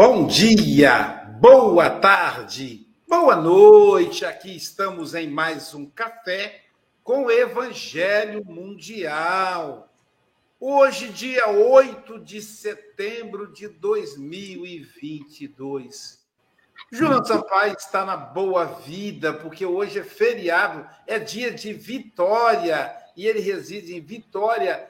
Bom dia, boa tarde, boa noite. Aqui estamos em mais um café com Evangelho Mundial. Hoje, dia 8 de setembro de 2022. João Sampaio está na boa vida, porque hoje é feriado, é dia de Vitória, e ele reside em Vitória,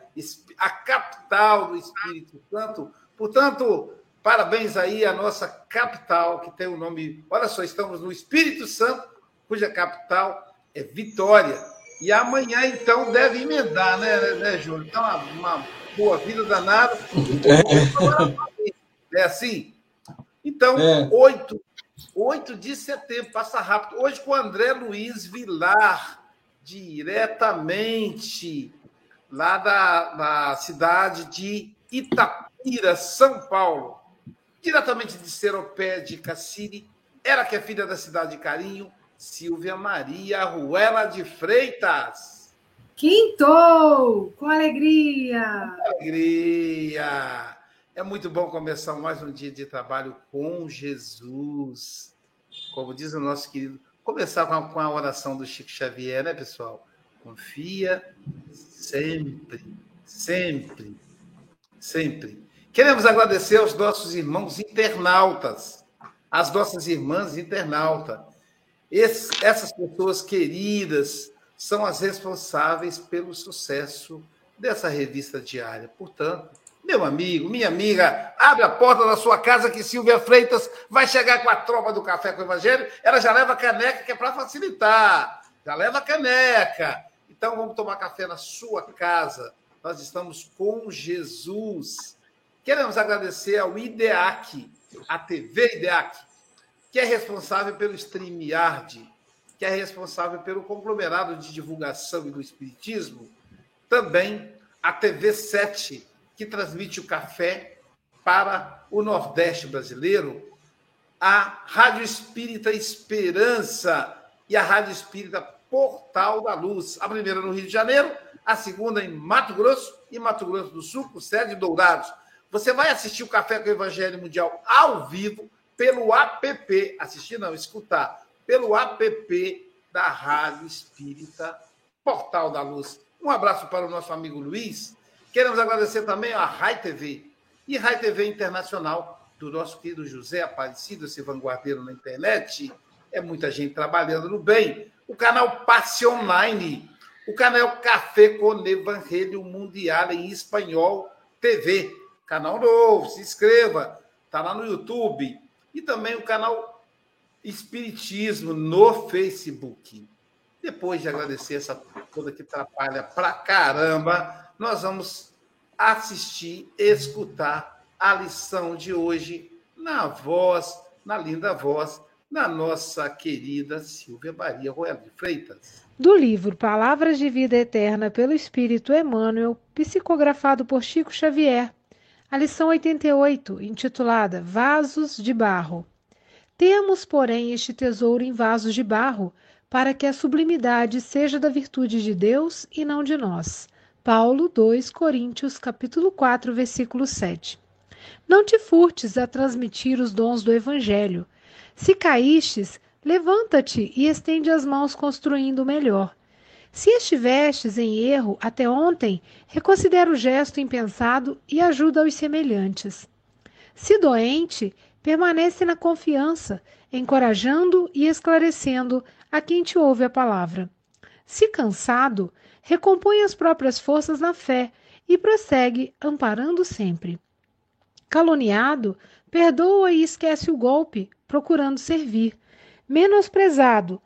a capital do Espírito Santo. Portanto, Parabéns aí à nossa capital, que tem o um nome. Olha só, estamos no Espírito Santo, cuja capital é Vitória. E amanhã, então, deve emendar, né, né Júlio? Então, uma, uma boa vida danada. É assim? Então, é. 8, 8 de setembro, passa rápido. Hoje com o André Luiz Vilar, diretamente lá da, da cidade de Itapira, São Paulo diretamente de Seropé de Cassiri, ela que é filha da cidade de Carinho, Silvia Maria Ruela de Freitas. Quintou! Com alegria! Com alegria! É muito bom começar mais um dia de trabalho com Jesus. Como diz o nosso querido, começar com a, com a oração do Chico Xavier, né, pessoal? Confia sempre, sempre, sempre Queremos agradecer aos nossos irmãos internautas, às nossas irmãs internautas. Essas pessoas queridas são as responsáveis pelo sucesso dessa revista diária. Portanto, meu amigo, minha amiga, abre a porta da sua casa que Silvia Freitas vai chegar com a tropa do Café com o Evangelho. Ela já leva caneca, que é para facilitar. Já leva caneca. Então vamos tomar café na sua casa. Nós estamos com Jesus. Queremos agradecer ao IDEAC, a TV IDEAC, que é responsável pelo StreamYard, que é responsável pelo conglomerado de divulgação e do Espiritismo, também a TV 7, que transmite o café para o Nordeste brasileiro a Rádio Espírita Esperança e a Rádio Espírita Portal da Luz. A primeira no Rio de Janeiro, a segunda em Mato Grosso e Mato Grosso do Sul, com sede Dourados. Você vai assistir o Café com o Evangelho Mundial ao vivo pelo app, assistir não, escutar, pelo app da Rádio Espírita Portal da Luz. Um abraço para o nosso amigo Luiz. Queremos agradecer também a Rai TV e Rai TV Internacional do nosso querido José Aparecido, esse vanguardeiro na internet. É muita gente trabalhando no bem. O canal Passe Online, o canal Café com Evangelho Mundial em Espanhol TV. Canal novo, se inscreva, está lá no YouTube. E também o canal Espiritismo no Facebook. Depois de agradecer essa toda que atrapalha pra caramba, nós vamos assistir, escutar a lição de hoje na voz, na linda voz da nossa querida Silvia Maria Royal de Freitas. Do livro Palavras de Vida Eterna pelo Espírito Emmanuel, psicografado por Chico Xavier, a lição 88, intitulada Vasos de Barro. Temos, porém, este tesouro em vasos de barro, para que a sublimidade seja da virtude de Deus e não de nós. Paulo 2 Coríntios capítulo 4, versículo 7. Não te furtes a transmitir os dons do evangelho. Se caístes, levanta-te e estende as mãos construindo melhor. Se estivestes em erro até ontem, reconsidera o gesto impensado e ajuda os semelhantes. Se doente, permanece na confiança, encorajando e esclarecendo a quem te ouve a palavra. Se cansado, recompõe as próprias forças na fé e prossegue amparando sempre. Caluniado, perdoa e esquece o golpe, procurando servir. Menosprezado,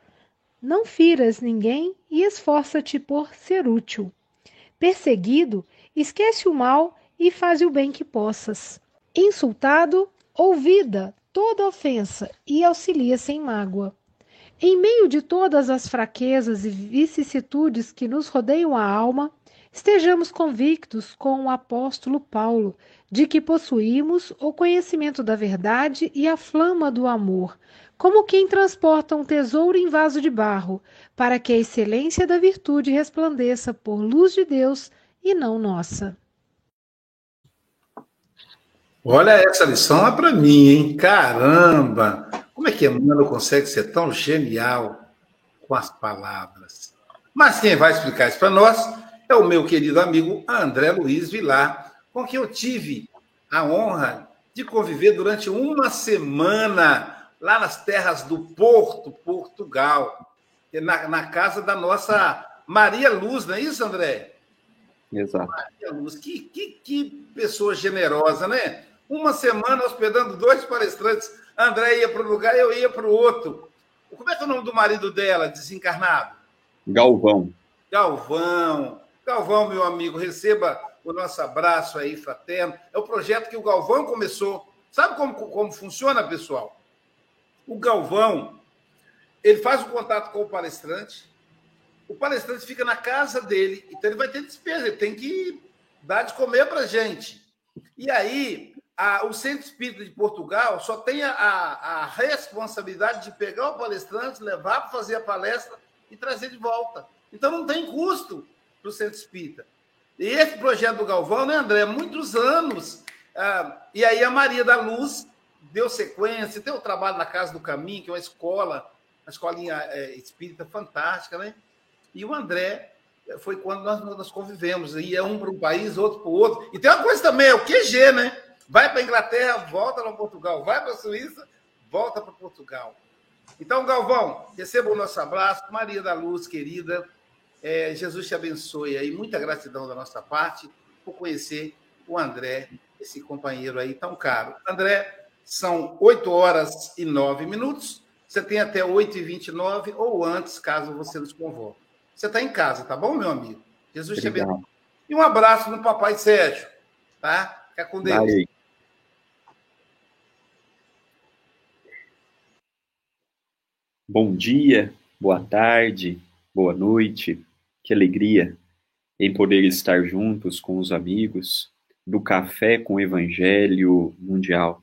não firas ninguém e esforça-te por ser útil. Perseguido, esquece o mal e faz o bem que possas. Insultado, ouvida toda ofensa e auxilia sem mágoa. Em meio de todas as fraquezas e vicissitudes que nos rodeiam a alma, estejamos convictos com o apóstolo Paulo de que possuímos o conhecimento da verdade e a flama do amor, como quem transporta um tesouro em vaso de barro, para que a excelência da virtude resplandeça por luz de Deus e não nossa. Olha, essa lição é para mim, hein? Caramba! Como é que Emmanuel consegue ser tão genial com as palavras? Mas quem vai explicar isso para nós é o meu querido amigo André Luiz Vilar, com quem eu tive a honra de conviver durante uma semana lá nas terras do Porto, Portugal, na, na casa da nossa Maria Luz, não é isso, André? Exato. Maria Luz, que, que, que pessoa generosa, né? Uma semana hospedando dois palestrantes André ia para um lugar, eu ia para o outro. Como é que é o nome do marido dela, desencarnado? Galvão. Galvão. Galvão, meu amigo, receba o nosso abraço aí, fraterno. É o projeto que o Galvão começou. Sabe como, como funciona, pessoal? O Galvão, ele faz o contato com o palestrante, o palestrante fica na casa dele, então ele vai ter despesa, ele tem que dar de comer para gente. E aí, a, o Centro Espírita de Portugal só tem a, a, responsabilidade de pegar o palestrante, levar para fazer a palestra e trazer de volta. Então não tem custo para o Centro Espírita. E esse projeto do Galvão, né, André? Muitos anos. Ah, e aí a Maria da Luz deu sequência, tem o trabalho na Casa do Caminho, que é uma escola, uma escolinha é, espírita fantástica, né? E o André foi quando nós, nós convivemos. E é um para um país, outro para o outro. E tem uma coisa também, é o QG, né? Vai para a Inglaterra, volta para Portugal. Vai para a Suíça, volta para Portugal. Então, Galvão, receba o nosso abraço. Maria da Luz, querida, é, Jesus te abençoe aí. Muita gratidão da nossa parte por conhecer o André, esse companheiro aí tão caro. André, são 8 horas e 9 minutos. Você tem até 8 e 29 ou antes, caso você nos convoque. Você está em casa, tá bom, meu amigo? Jesus te abençoe. E um abraço no papai Sérgio, tá? Fica com Deus. Valeu. Bom dia, boa tarde, boa noite. Que alegria em poder estar juntos com os amigos do Café com Evangelho Mundial.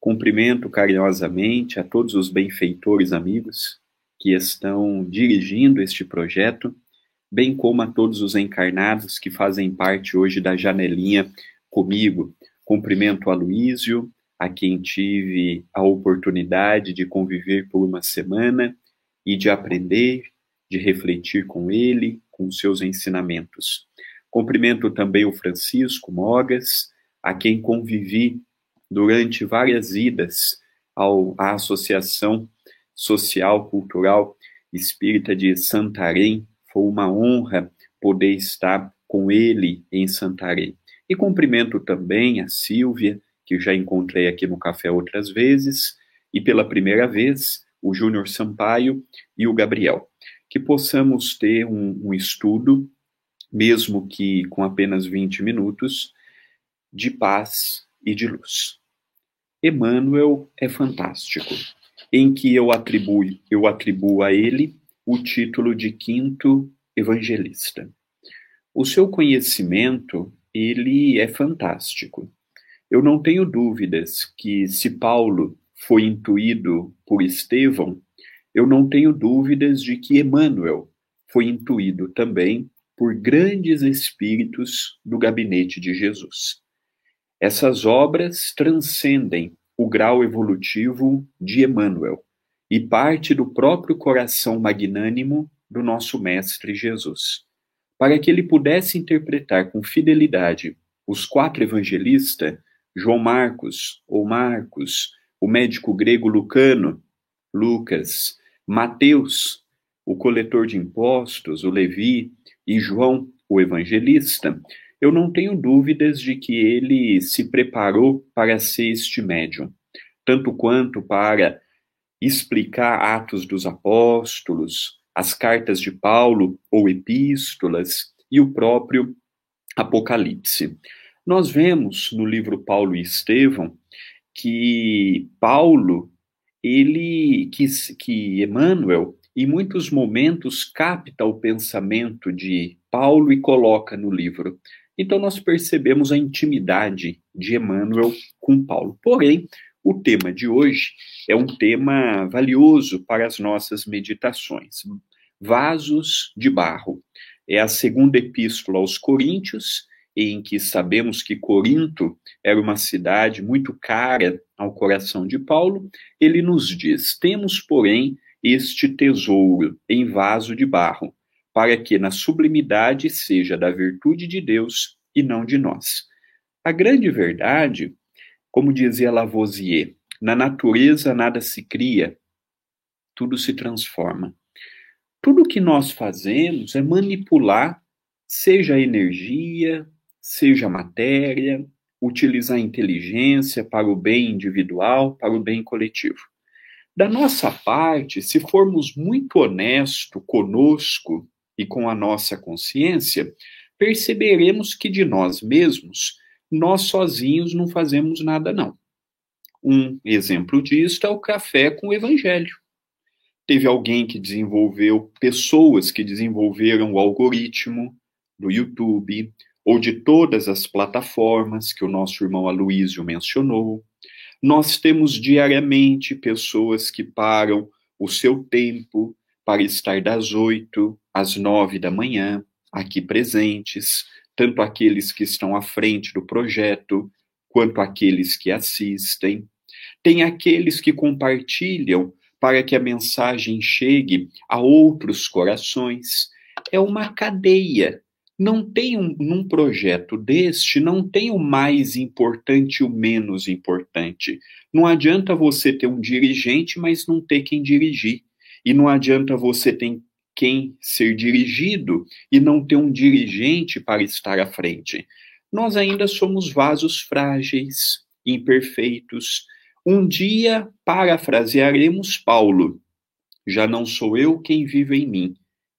Cumprimento carinhosamente a todos os benfeitores amigos que estão dirigindo este projeto, bem como a todos os encarnados que fazem parte hoje da janelinha comigo. Cumprimento a Luísio, a quem tive a oportunidade de conviver por uma semana e de aprender, de refletir com ele, com seus ensinamentos. Cumprimento também o Francisco Mogas, a quem convivi durante várias idas ao, à Associação Social Cultural Espírita de Santarém. Foi uma honra poder estar com ele em Santarém. E cumprimento também a Silvia, que já encontrei aqui no café outras vezes, e pela primeira vez o Júnior Sampaio e o Gabriel. Que possamos ter um, um estudo mesmo que com apenas 20 minutos, de paz e de luz. Emmanuel é fantástico, em que eu atribuo, eu atribuo a ele o título de quinto evangelista. O seu conhecimento, ele é fantástico. Eu não tenho dúvidas que se Paulo foi intuído por Estevão, eu não tenho dúvidas de que Emmanuel foi intuído também por grandes espíritos do gabinete de Jesus. Essas obras transcendem o grau evolutivo de Emmanuel e parte do próprio coração magnânimo do nosso Mestre Jesus. Para que ele pudesse interpretar com fidelidade os quatro evangelistas, João Marcos ou Marcos, o médico grego Lucano, Lucas, Mateus, o coletor de impostos, o Levi, e João, o evangelista, eu não tenho dúvidas de que ele se preparou para ser este médium, tanto quanto para explicar Atos dos Apóstolos, as cartas de Paulo ou epístolas e o próprio Apocalipse. Nós vemos no livro Paulo e Estevão que Paulo, ele que, que Emmanuel em muitos momentos capta o pensamento de Paulo e coloca no livro. Então nós percebemos a intimidade de Emmanuel com Paulo. Porém, o tema de hoje é um tema valioso para as nossas meditações. Vasos de barro. É a segunda epístola aos Coríntios, em que sabemos que Corinto era uma cidade muito cara ao coração de Paulo. Ele nos diz: Temos, porém, este tesouro em vaso de barro, para que na sublimidade seja da virtude de Deus e não de nós. A grande verdade, como dizia Lavoisier, na natureza nada se cria, tudo se transforma. Tudo que nós fazemos é manipular, seja a energia, seja a matéria, utilizar a inteligência para o bem individual, para o bem coletivo. Da nossa parte, se formos muito honestos conosco e com a nossa consciência, perceberemos que de nós mesmos, nós sozinhos não fazemos nada, não. Um exemplo disso é o café com o evangelho. Teve alguém que desenvolveu, pessoas que desenvolveram o algoritmo do YouTube ou de todas as plataformas que o nosso irmão Aloísio mencionou, nós temos diariamente pessoas que param o seu tempo para estar das oito às nove da manhã aqui presentes, tanto aqueles que estão à frente do projeto, quanto aqueles que assistem. Tem aqueles que compartilham para que a mensagem chegue a outros corações. É uma cadeia não tem um, num projeto deste, não tem o mais importante e o menos importante. Não adianta você ter um dirigente, mas não ter quem dirigir. E não adianta você ter quem ser dirigido e não ter um dirigente para estar à frente. Nós ainda somos vasos frágeis, imperfeitos. Um dia parafrasearemos Paulo: já não sou eu quem vive em mim,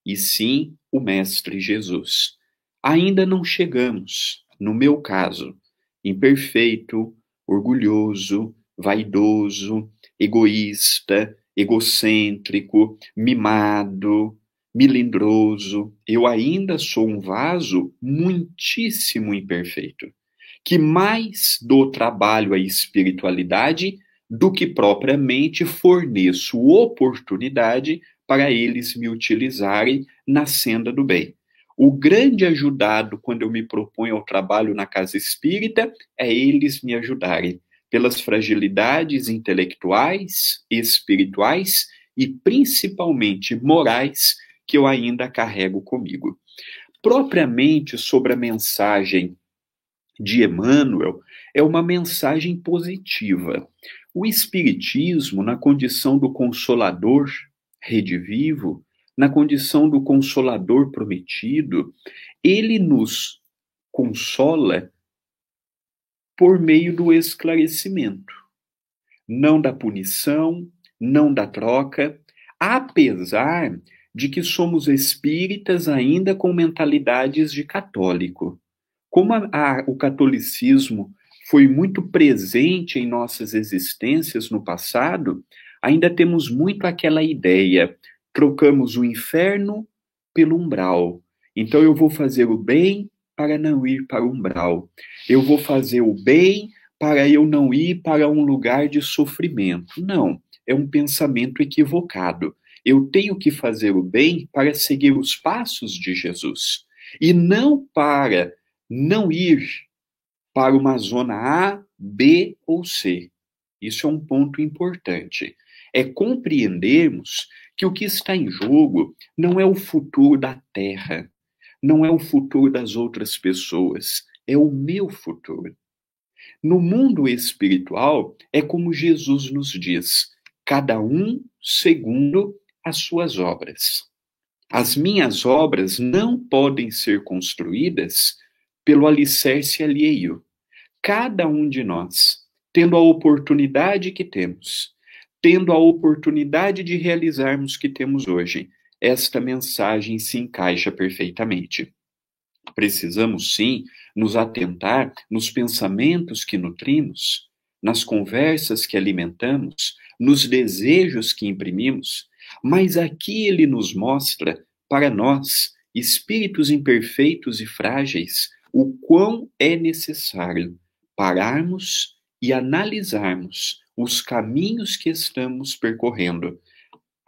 e sim o Mestre Jesus ainda não chegamos, no meu caso, imperfeito, orgulhoso, vaidoso, egoísta, egocêntrico, mimado, milindroso. Eu ainda sou um vaso muitíssimo imperfeito. que mais dou trabalho à espiritualidade do que propriamente forneço oportunidade para eles me utilizarem na senda do bem. O grande ajudado quando eu me proponho ao trabalho na casa espírita é eles me ajudarem pelas fragilidades intelectuais, espirituais e principalmente morais que eu ainda carrego comigo. Propriamente sobre a mensagem de Emmanuel, é uma mensagem positiva. O Espiritismo, na condição do consolador redivivo, na condição do consolador prometido, ele nos consola por meio do esclarecimento, não da punição, não da troca, apesar de que somos espíritas ainda com mentalidades de católico. Como a, a, o catolicismo foi muito presente em nossas existências no passado, ainda temos muito aquela ideia: trocamos o inferno pelo umbral. Então eu vou fazer o bem para não ir para o umbral. Eu vou fazer o bem para eu não ir para um lugar de sofrimento. Não, é um pensamento equivocado. Eu tenho que fazer o bem para seguir os passos de Jesus e não para não ir para uma zona A, B ou C. Isso é um ponto importante. É compreendermos que o que está em jogo não é o futuro da Terra, não é o futuro das outras pessoas, é o meu futuro. No mundo espiritual, é como Jesus nos diz: cada um segundo as suas obras. As minhas obras não podem ser construídas pelo alicerce alheio. Cada um de nós, tendo a oportunidade que temos, tendo a oportunidade de realizarmos que temos hoje, esta mensagem se encaixa perfeitamente. Precisamos sim nos atentar nos pensamentos que nutrimos, nas conversas que alimentamos, nos desejos que imprimimos, mas aqui ele nos mostra, para nós, espíritos imperfeitos e frágeis, o quão é necessário pararmos e analisarmos os caminhos que estamos percorrendo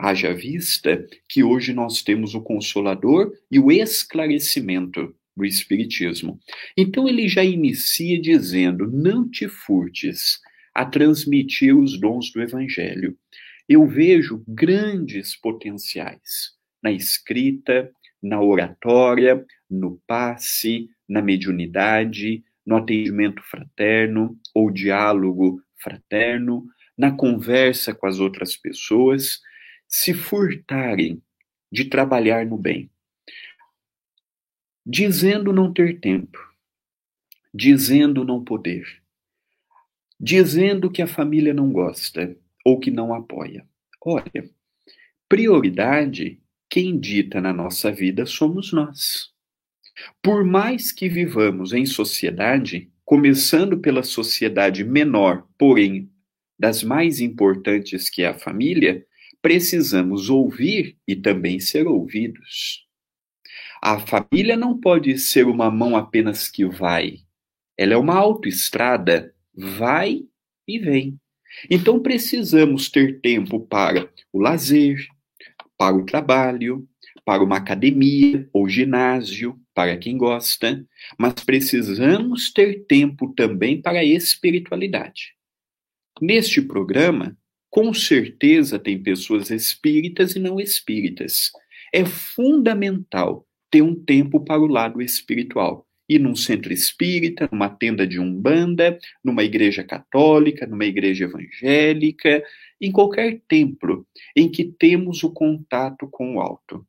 Haja vista que hoje nós temos o consolador e o esclarecimento do Espiritismo. Então ele já inicia dizendo: não te furtes a transmitir os dons do Evangelho. Eu vejo grandes potenciais na escrita, na oratória, no passe, na mediunidade, no atendimento fraterno ou diálogo fraterno, na conversa com as outras pessoas se furtarem de trabalhar no bem, dizendo não ter tempo, dizendo não poder, dizendo que a família não gosta ou que não apoia. Olha, prioridade quem dita na nossa vida somos nós. Por mais que vivamos em sociedade, começando pela sociedade menor, porém das mais importantes que é a família, precisamos ouvir e também ser ouvidos. A família não pode ser uma mão apenas que vai. Ela é uma autoestrada, vai e vem. Então precisamos ter tempo para o lazer, para o trabalho, para uma academia ou ginásio, para quem gosta, mas precisamos ter tempo também para a espiritualidade. Neste programa, com certeza tem pessoas espíritas e não espíritas. É fundamental ter um tempo para o lado espiritual. Ir num centro espírita, numa tenda de umbanda, numa igreja católica, numa igreja evangélica, em qualquer templo em que temos o contato com o alto.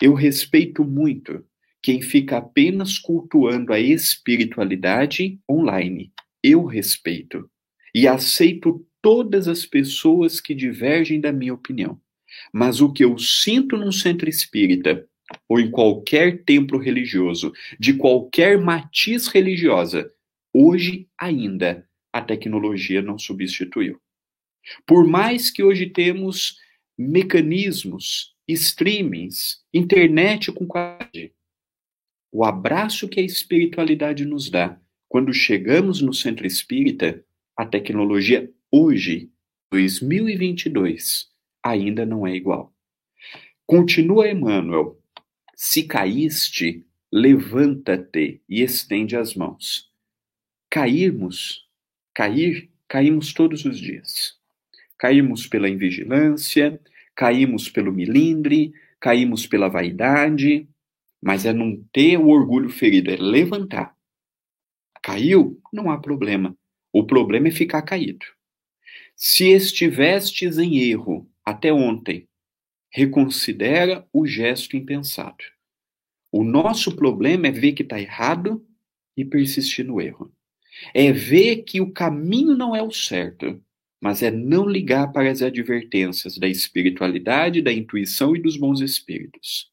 Eu respeito muito quem fica apenas cultuando a espiritualidade online. Eu respeito e aceito todas as pessoas que divergem da minha opinião. Mas o que eu sinto num centro espírita, ou em qualquer templo religioso, de qualquer matiz religiosa, hoje ainda a tecnologia não substituiu. Por mais que hoje temos mecanismos, streamings, internet com qualidade, o abraço que a espiritualidade nos dá quando chegamos no centro espírita, a tecnologia hoje, 2022, ainda não é igual. Continua Emmanuel: se caíste, levanta-te e estende as mãos. Cairmos, cair, caímos todos os dias. Caímos pela invigilância, caímos pelo milindre, caímos pela vaidade, mas é não ter o orgulho ferido, é levantar. Caiu? Não há problema. O problema é ficar caído. Se estivestes em erro até ontem, reconsidera o gesto impensado. O nosso problema é ver que está errado e persistir no erro. É ver que o caminho não é o certo, mas é não ligar para as advertências da espiritualidade, da intuição e dos bons espíritos.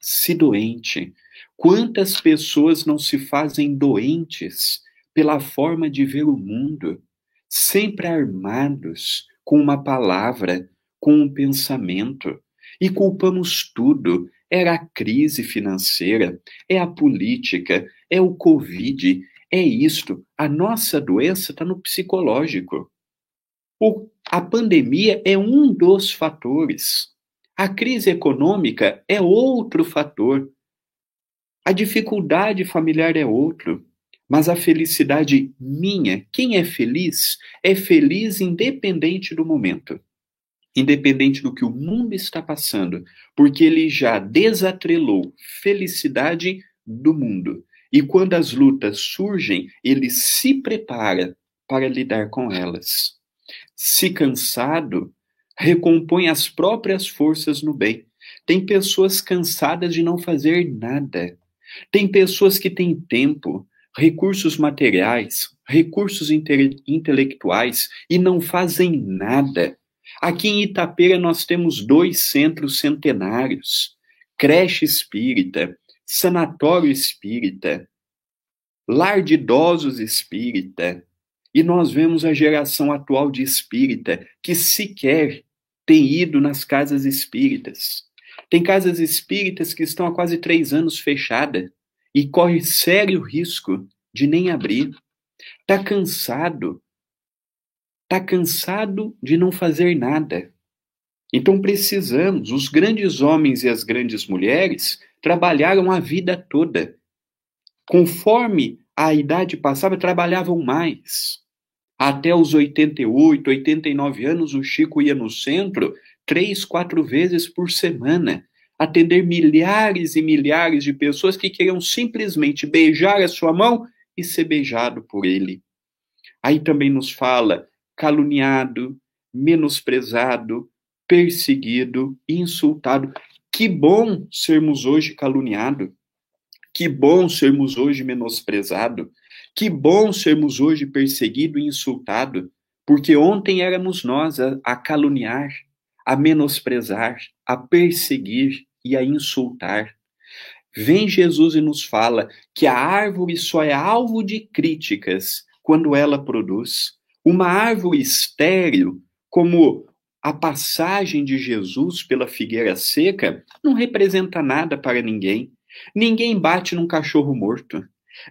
Se doente, quantas pessoas não se fazem doentes pela forma de ver o mundo, sempre armados com uma palavra, com um pensamento, e culpamos tudo. Era a crise financeira, é a política, é o Covid, é isto. A nossa doença está no psicológico. O, a pandemia é um dos fatores. A crise econômica é outro fator. A dificuldade familiar é outro. Mas a felicidade minha, quem é feliz, é feliz independente do momento independente do que o mundo está passando, porque ele já desatrelou felicidade do mundo. E quando as lutas surgem, ele se prepara para lidar com elas. Se cansado, recompõe as próprias forças no bem. Tem pessoas cansadas de não fazer nada. Tem pessoas que têm tempo, recursos materiais, recursos inte intelectuais e não fazem nada Aqui em Itapeira nós temos dois centros centenários: creche espírita, sanatório espírita, lar de idosos espírita. E nós vemos a geração atual de espírita que sequer tem ido nas casas espíritas. Tem casas espíritas que estão há quase três anos fechadas e corre sério risco de nem abrir. Está cansado, está cansado de não fazer nada. Então precisamos, os grandes homens e as grandes mulheres trabalharam a vida toda. Conforme a idade passava, trabalhavam mais. Até os 88, 89 anos, o Chico ia no centro três, quatro vezes por semana, atender milhares e milhares de pessoas que queriam simplesmente beijar a sua mão e ser beijado por ele. Aí também nos fala caluniado, menosprezado, perseguido, insultado. Que bom sermos hoje caluniado. Que bom sermos hoje menosprezado. Que bom sermos hoje perseguido e insultado, porque ontem éramos nós a, a caluniar, a menosprezar, a perseguir e a insultar. Vem Jesus e nos fala que a árvore só é alvo de críticas quando ela produz. Uma árvore estéril, como a passagem de Jesus pela figueira seca, não representa nada para ninguém. Ninguém bate num cachorro morto.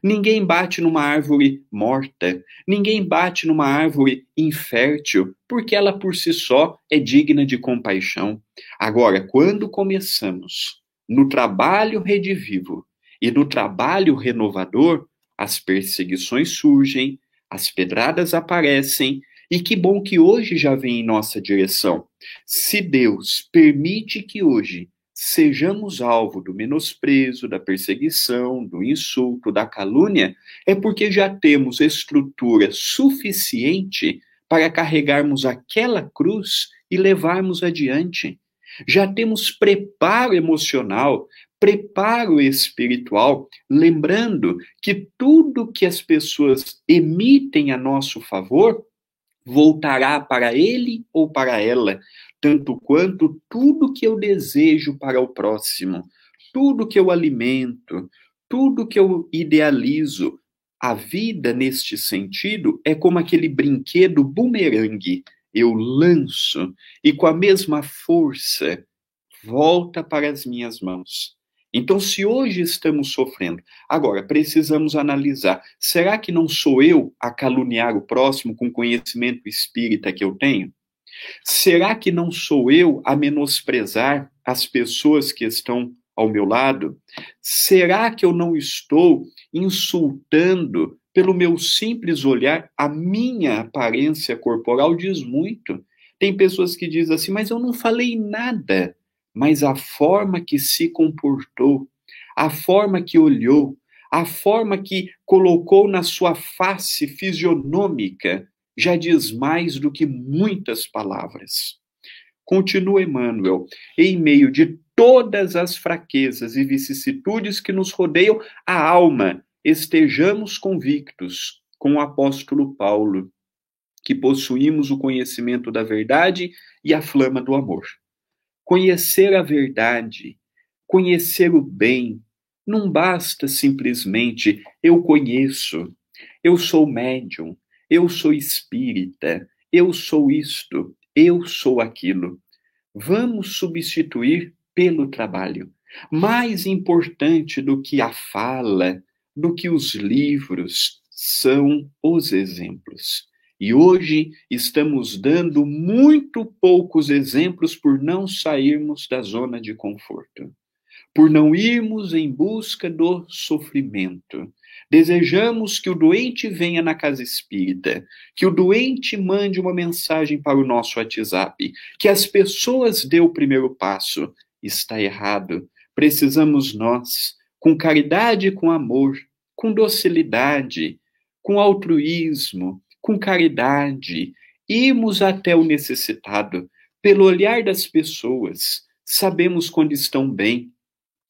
Ninguém bate numa árvore morta. Ninguém bate numa árvore infértil, porque ela por si só é digna de compaixão. Agora, quando começamos no trabalho redivivo e no trabalho renovador, as perseguições surgem, as pedradas aparecem e que bom que hoje já vem em nossa direção. Se Deus permite que hoje sejamos alvo do menosprezo, da perseguição, do insulto, da calúnia, é porque já temos estrutura suficiente para carregarmos aquela cruz e levarmos adiante. Já temos preparo emocional preparo espiritual, lembrando que tudo que as pessoas emitem a nosso favor voltará para ele ou para ela, tanto quanto tudo que eu desejo para o próximo, tudo que eu alimento, tudo que eu idealizo. A vida, neste sentido, é como aquele brinquedo bumerangue. Eu lanço e, com a mesma força, volta para as minhas mãos. Então, se hoje estamos sofrendo, agora precisamos analisar: será que não sou eu a caluniar o próximo com o conhecimento espírita que eu tenho? Será que não sou eu a menosprezar as pessoas que estão ao meu lado? Será que eu não estou insultando pelo meu simples olhar? A minha aparência corporal diz muito. Tem pessoas que dizem assim, mas eu não falei nada. Mas a forma que se comportou, a forma que olhou, a forma que colocou na sua face fisionômica já diz mais do que muitas palavras. Continua Emmanuel, em meio de todas as fraquezas e vicissitudes que nos rodeiam a alma, estejamos convictos com o apóstolo Paulo, que possuímos o conhecimento da verdade e a flama do amor. Conhecer a verdade, conhecer o bem, não basta simplesmente eu conheço, eu sou médium, eu sou espírita, eu sou isto, eu sou aquilo. Vamos substituir pelo trabalho. Mais importante do que a fala, do que os livros, são os exemplos. E hoje estamos dando muito poucos exemplos por não sairmos da zona de conforto, por não irmos em busca do sofrimento, Desejamos que o doente venha na casa espírita, que o doente mande uma mensagem para o nosso WhatsApp, que as pessoas dê o primeiro passo. Está errado. Precisamos nós, com caridade e com amor, com docilidade, com altruísmo, com caridade, irmos até o necessitado, pelo olhar das pessoas, sabemos quando estão bem,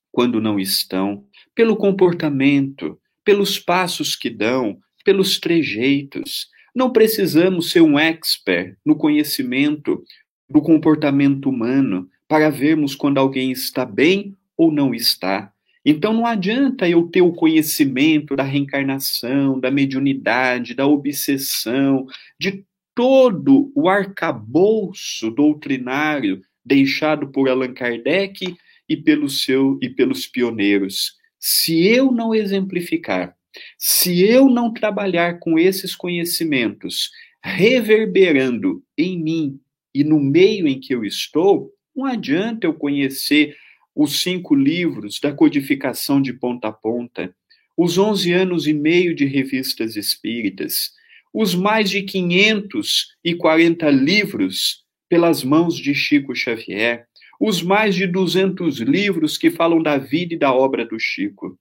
quando não estão, pelo comportamento, pelos passos que dão, pelos trejeitos. Não precisamos ser um expert no conhecimento do comportamento humano para vermos quando alguém está bem ou não está. Então não adianta eu ter o conhecimento da reencarnação, da mediunidade, da obsessão, de todo o arcabouço doutrinário deixado por Allan Kardec e, pelo seu, e pelos pioneiros. Se eu não exemplificar, se eu não trabalhar com esses conhecimentos, reverberando em mim e no meio em que eu estou, não adianta eu conhecer os cinco livros da codificação de ponta a ponta, os onze anos e meio de revistas espíritas, os mais de 540 livros pelas mãos de Chico Xavier, os mais de 200 livros que falam da vida e da obra do Chico.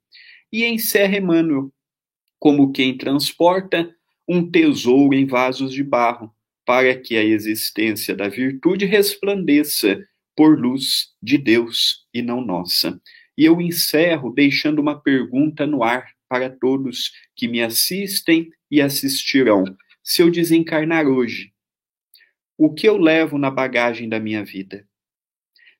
E encerra Emmanuel, como quem transporta um tesouro em vasos de barro, para que a existência da virtude resplandeça por luz de Deus e não nossa. E eu encerro deixando uma pergunta no ar para todos que me assistem e assistirão. Se eu desencarnar hoje, o que eu levo na bagagem da minha vida?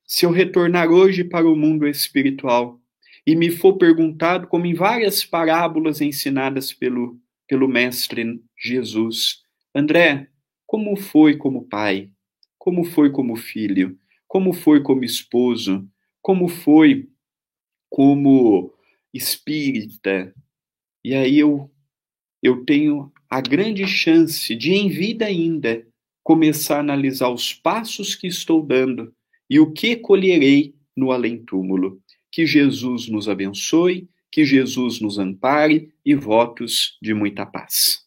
Se eu retornar hoje para o mundo espiritual e me for perguntado, como em várias parábolas ensinadas pelo, pelo Mestre Jesus, André, como foi como pai? Como foi como filho? Como foi como esposo? Como foi como espírita? E aí eu, eu tenho a grande chance de, em vida ainda, começar a analisar os passos que estou dando e o que colherei no além-túmulo. Que Jesus nos abençoe, que Jesus nos ampare e votos de muita paz.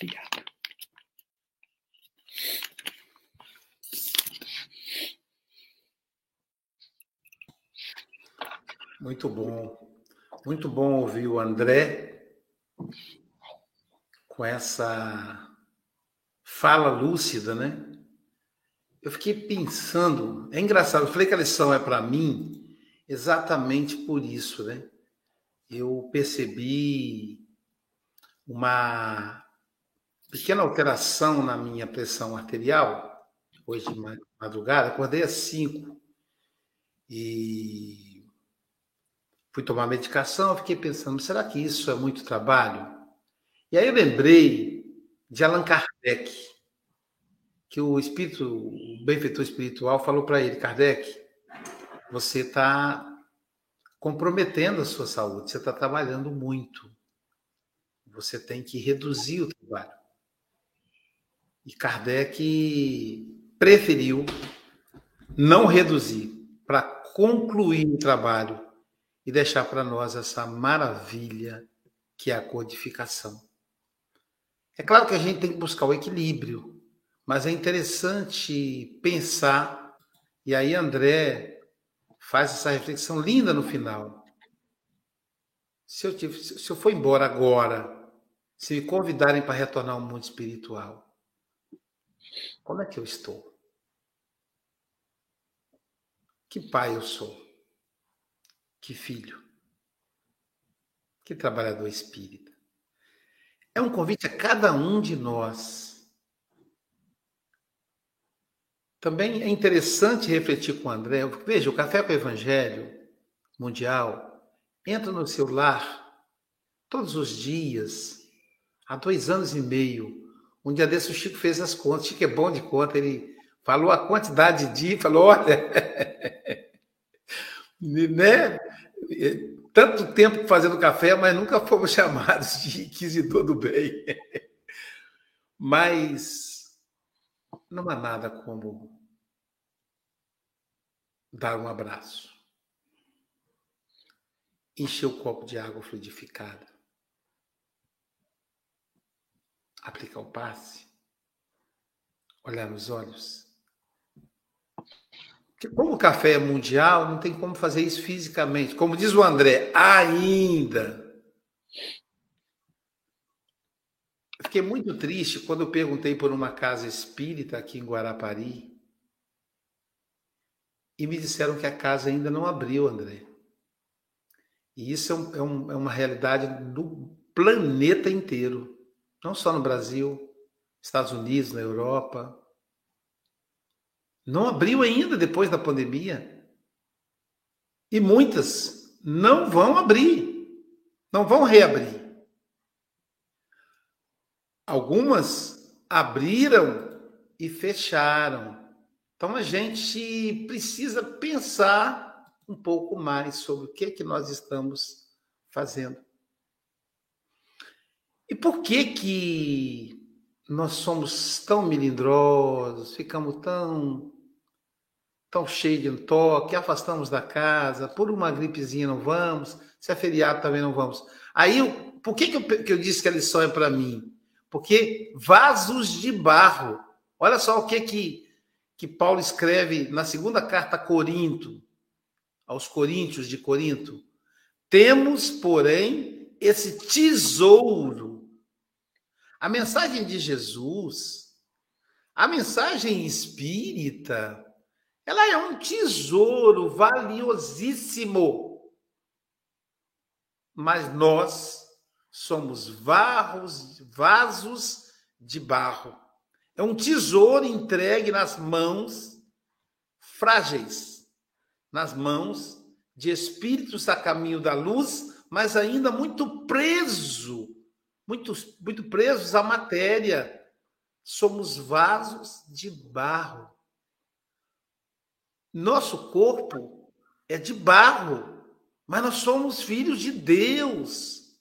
Obrigado. Muito bom. Muito bom ouvir o André com essa fala lúcida, né? Eu fiquei pensando, é engraçado, eu falei que a lição é para mim exatamente por isso, né? Eu percebi uma pequena alteração na minha pressão arterial hoje de madrugada, acordei às 5 e fui tomar medicação, fiquei pensando, será que isso é muito trabalho? E aí eu lembrei de Allan Kardec, que o espírito, o benfeitor espiritual falou para ele, Kardec, você está comprometendo a sua saúde, você está trabalhando muito. Você tem que reduzir o trabalho. E Kardec preferiu não reduzir para concluir o trabalho e deixar para nós essa maravilha que é a codificação. É claro que a gente tem que buscar o equilíbrio, mas é interessante pensar, e aí André faz essa reflexão linda no final. Se eu, tive, se eu for embora agora, se me convidarem para retornar ao mundo espiritual, como é que eu estou? Que pai eu sou? Que filho? Que trabalhador espírita? É um convite a cada um de nós. Também é interessante refletir com o André. Veja, o Café com o Evangelho Mundial entra no seu lar todos os dias, há dois anos e meio. Um dia desse o Chico fez as contas. Chico é bom de conta, ele falou a quantidade de dias, falou, olha, né? Tanto tempo fazendo café, mas nunca fomos chamados de inquisidor do bem. Mas não há nada como dar um abraço, encher o copo de água fluidificada, aplicar o passe, olhar nos olhos como o café é mundial, não tem como fazer isso fisicamente. Como diz o André, ainda. Fiquei muito triste quando eu perguntei por uma casa espírita aqui em Guarapari. E me disseram que a casa ainda não abriu, André. E isso é, um, é, é uma realidade do planeta inteiro. Não só no Brasil, Estados Unidos, na Europa. Não abriu ainda depois da pandemia. E muitas não vão abrir, não vão reabrir. Algumas abriram e fecharam. Então a gente precisa pensar um pouco mais sobre o que é que nós estamos fazendo. E por que que nós somos tão melindrosos, ficamos tão tão cheio de toque, afastamos da casa, por uma gripezinha não vamos, se é feriado também não vamos. Aí, por que, que, eu, que eu disse que a lição é para mim? Porque vasos de barro. Olha só o que que, que Paulo escreve na segunda carta a Corinto, aos Coríntios de Corinto. Temos, porém, esse tesouro. A mensagem de Jesus, a mensagem espírita, ela é um tesouro valiosíssimo. Mas nós somos varros, vasos de barro. É um tesouro entregue nas mãos frágeis, nas mãos de espíritos a caminho da luz, mas ainda muito preso, muito, muito presos à matéria. Somos vasos de barro. Nosso corpo é de barro, mas nós somos filhos de Deus.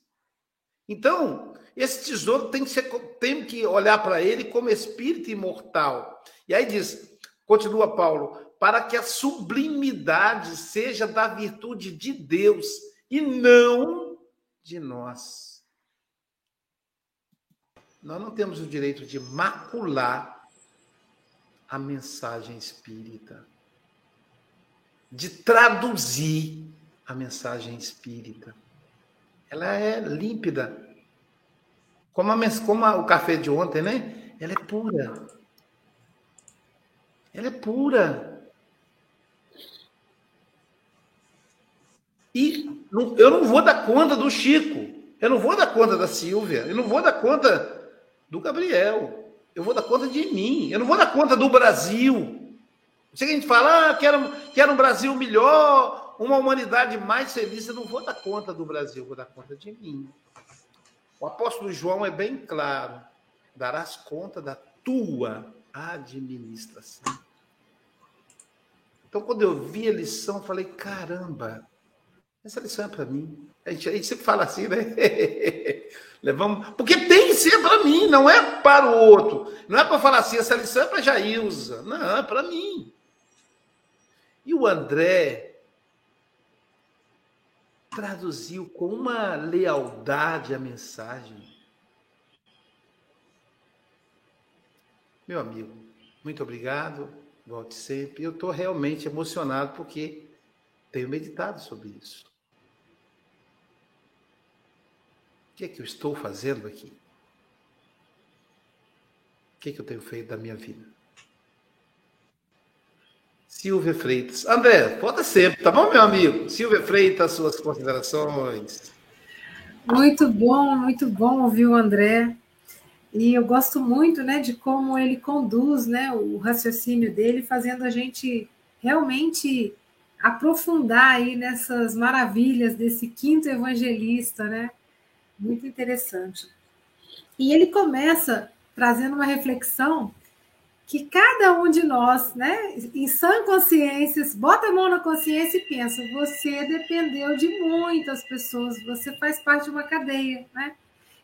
Então, esse tesouro tem que, ser, tem que olhar para ele como espírito imortal. E aí diz, continua Paulo, para que a sublimidade seja da virtude de Deus e não de nós. Nós não temos o direito de macular a mensagem espírita de traduzir a mensagem espírita. Ela é límpida. Como, a, como a, o café de ontem, né? Ela é pura. Ela é pura. E eu não vou dar conta do Chico. Eu não vou dar conta da Silvia. Eu não vou dar conta do Gabriel. Eu vou dar conta de mim. Eu não vou dar conta do Brasil. Se a gente fala, ah, quero, quero um Brasil melhor, uma humanidade mais feliz, eu não vou dar conta do Brasil, vou dar conta de mim. O apóstolo João é bem claro: darás conta da tua administração. Então, quando eu vi a lição, falei: caramba, essa lição é para mim. A gente, a gente sempre fala assim, né? Levamos, porque tem que ser para mim, não é para o outro. Não é para falar assim, essa lição é para Jailza. Não, é para mim. E o André traduziu com uma lealdade a mensagem. Meu amigo, muito obrigado. Volte sempre. Eu estou realmente emocionado porque tenho meditado sobre isso. O que é que eu estou fazendo aqui? O que é que eu tenho feito da minha vida? Silvia Freitas. André, pode sempre, tá bom, meu amigo? Silvia Freitas, suas considerações. Muito bom, muito bom o André. E eu gosto muito né, de como ele conduz né, o raciocínio dele, fazendo a gente realmente aprofundar aí nessas maravilhas desse quinto evangelista, né? Muito interessante. E ele começa trazendo uma reflexão que cada um de nós, né, em sã consciência, bota a mão na consciência e pensa: você dependeu de muitas pessoas, você faz parte de uma cadeia, né?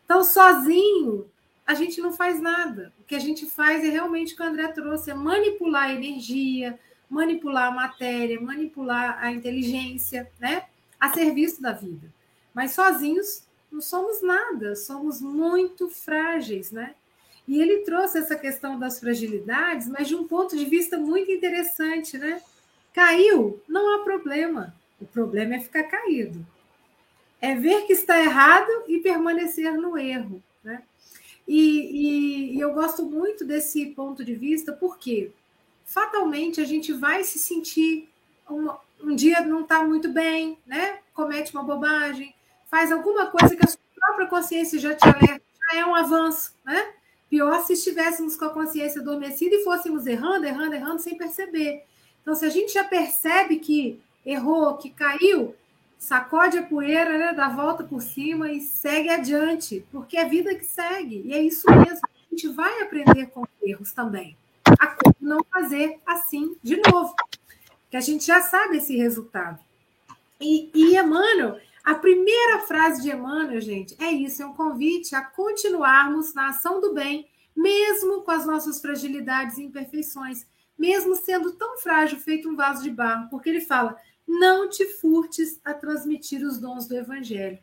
Então, sozinho, a gente não faz nada. O que a gente faz é realmente o que o André trouxe: é manipular a energia, manipular a matéria, manipular a inteligência, né? A serviço da vida. Mas sozinhos não somos nada, somos muito frágeis, né? E ele trouxe essa questão das fragilidades, mas de um ponto de vista muito interessante, né? Caiu, não há problema. O problema é ficar caído. É ver que está errado e permanecer no erro, né? E, e, e eu gosto muito desse ponto de vista, porque fatalmente a gente vai se sentir um, um dia não está muito bem, né? Comete uma bobagem, faz alguma coisa que a sua própria consciência já te alerta, já é um avanço, né? Pior se estivéssemos com a consciência adormecida e fôssemos errando, errando, errando sem perceber. Então, se a gente já percebe que errou, que caiu, sacode a poeira, né, dá a volta por cima e segue adiante, porque é vida que segue. E é isso mesmo. A gente vai aprender com erros também. A não fazer assim de novo. Que a gente já sabe esse resultado. E, e Emmanuel a primeira frase de Emmanuel, gente, é isso: é um convite a continuarmos na ação do bem, mesmo com as nossas fragilidades e imperfeições, mesmo sendo tão frágil feito um vaso de barro, porque ele fala: não te furtes a transmitir os dons do Evangelho.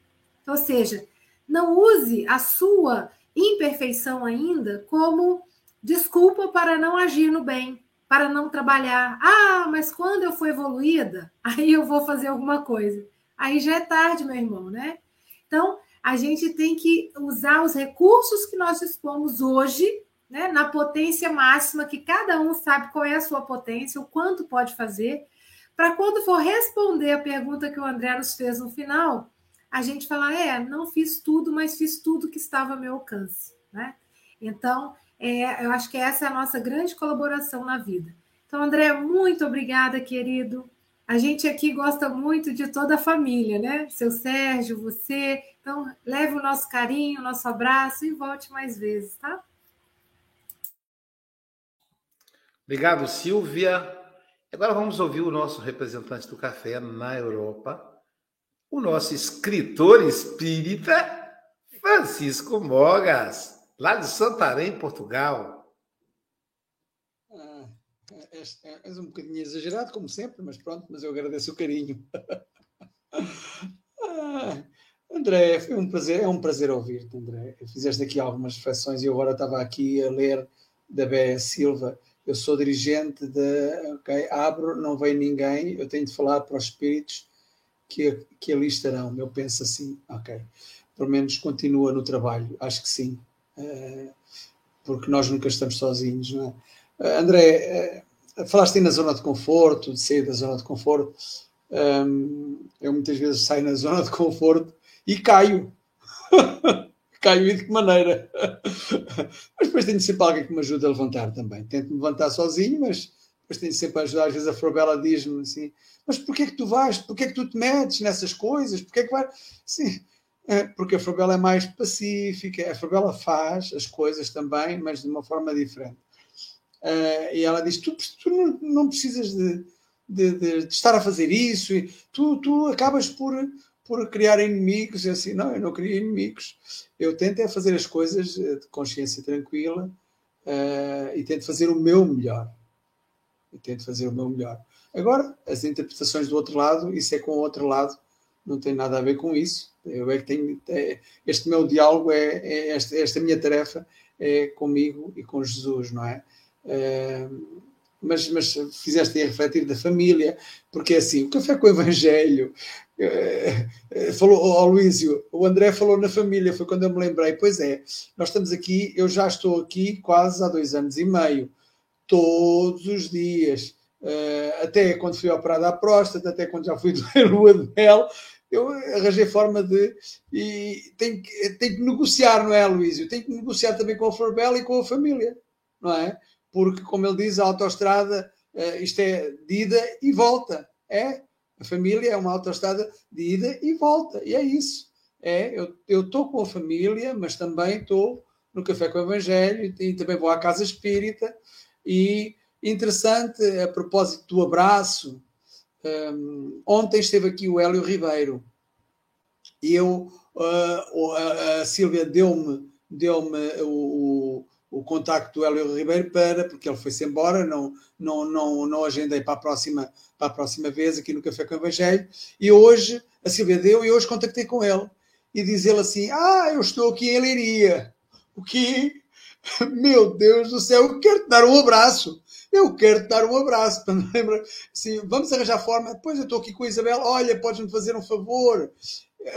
Ou seja, não use a sua imperfeição ainda como desculpa para não agir no bem, para não trabalhar. Ah, mas quando eu for evoluída, aí eu vou fazer alguma coisa aí já é tarde, meu irmão, né? Então, a gente tem que usar os recursos que nós dispomos hoje, né, na potência máxima, que cada um sabe qual é a sua potência, o quanto pode fazer, para quando for responder a pergunta que o André nos fez no final, a gente falar: é, não fiz tudo, mas fiz tudo que estava ao meu alcance, né? Então, é, eu acho que essa é a nossa grande colaboração na vida. Então, André, muito obrigada, querido. A gente aqui gosta muito de toda a família, né? Seu Sérgio, você. Então, leve o nosso carinho, o nosso abraço e volte mais vezes, tá? Obrigado, Silvia. Agora vamos ouvir o nosso representante do café na Europa, o nosso escritor espírita, Francisco Mogas, lá de Santarém, Portugal. És, és um bocadinho exagerado, como sempre, mas pronto, mas eu agradeço o carinho. ah, André, foi um prazer, é um prazer ouvir-te, André. Fizeste aqui algumas reflexões e eu agora estava aqui a ler da Bé Silva. Eu sou dirigente de. Ok, abro, não vem ninguém, eu tenho de falar para os espíritos que, que ali estarão. Eu penso assim, ok. Pelo menos continua no trabalho, acho que sim. Uh, porque nós nunca estamos sozinhos, não é? Uh, André, falaste aí na zona de conforto, de sair da zona de conforto. Um, eu muitas vezes saio na zona de conforto e caio. caio e de que maneira? mas depois tenho sempre alguém que me ajude a levantar também. Tento me levantar sozinho, mas depois tenho sempre a ajudar. Às vezes a Frobela diz-me assim: Mas porquê é que tu vais? Porquê é que tu te metes nessas coisas? Porquê é que vais? Sim, É, porque a Fabela é mais pacífica, a Fabela faz as coisas também, mas de uma forma diferente. Uh, e ela diz: Tu, tu não, não, precisas de, de, de, de, estar a fazer isso, e tu, tu acabas por, por criar inimigos. E assim, não, eu não crio inimigos. Eu tento é fazer as coisas eh, de consciência tranquila uh, e tento fazer o meu melhor. Eu tento fazer o meu melhor. Agora, as interpretações do outro lado, isso é com o outro lado, não tem nada a ver com isso. Eu é que tenho, é, este meu diálogo, é, é esta, esta minha tarefa é comigo e com Jesus, não é? Mas, mas fizeste refletir da família, porque é assim, o café com o Evangelho, uh, falou ao Luísio, o André falou na família, foi quando eu me lembrei, pois é, nós estamos aqui, eu já estou aqui quase há dois anos e meio, todos os dias, até quando fui operado à próstata, até quando já fui de lua de eu arranjei forma de. E tenho que, tenho que negociar, não é, Luísio? Tenho que negociar também com a Florbela e com a família, não é? Porque, como ele diz, a autoestrada, uh, isto é de ida e volta. É, a família é uma autoestrada de ida e volta, e é isso. É, eu estou com a família, mas também estou no Café com o Evangelho e também vou à Casa Espírita. E interessante, a propósito do abraço, um, ontem esteve aqui o Hélio Ribeiro e eu, uh, a, a Sílvia deu-me deu, -me, o, o contacto do Hélio Ribeiro para, porque ele foi-se embora, não, não, não, não agendei para a, próxima, para a próxima vez aqui no Café com o Evangelho, e hoje a Silvia deu e hoje contactei com ele e diz ele assim: Ah, eu estou aqui em Leiria. O que? Meu Deus do céu, eu quero te dar um abraço. Eu quero te dar um abraço. Lembra? Assim, vamos arranjar forma. Depois eu estou aqui com a Isabel. Olha, podes-me fazer um favor.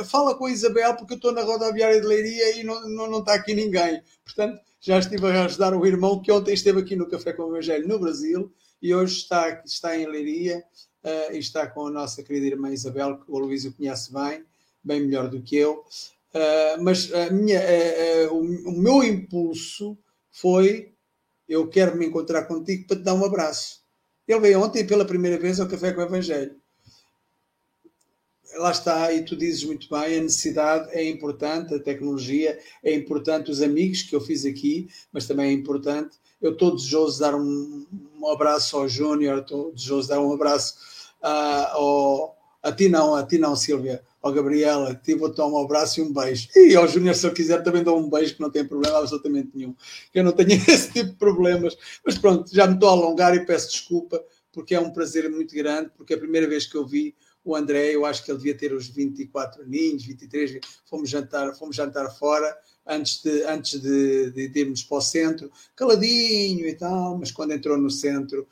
Fala com a Isabel, porque eu estou na rodoviária de Leiria e não, não, não está aqui ninguém. Portanto, já estive a ajudar o irmão que ontem esteve aqui no Café com o Evangelho no Brasil e hoje está, está em Leiria uh, e está com a nossa querida irmã Isabel, que o Luísio conhece bem, bem melhor do que eu. Uh, mas minha, uh, o, o meu impulso foi: eu quero me encontrar contigo para te dar um abraço. Ele veio ontem pela primeira vez ao Café com o Evangelho lá está, e tu dizes muito bem, a necessidade é importante, a tecnologia é importante, os amigos que eu fiz aqui, mas também é importante. Eu estou desejoso de dar um, um abraço ao Júnior, estou desejoso de dar um abraço uh, ao, a ti não, a ti não, Silvia, ao Gabriela, ti vou dar um abraço e um beijo. E ao Júnior, se eu quiser, também dou um beijo, que não tem problema absolutamente nenhum. Eu não tenho esse tipo de problemas, mas pronto, já me estou a alongar e peço desculpa, porque é um prazer muito grande, porque é a primeira vez que eu vi o André, eu acho que ele devia ter os 24 aninhos, 23, fomos jantar, fomos jantar fora antes de, antes de, de, irmos para o centro, caladinho e tal, mas quando entrou no centro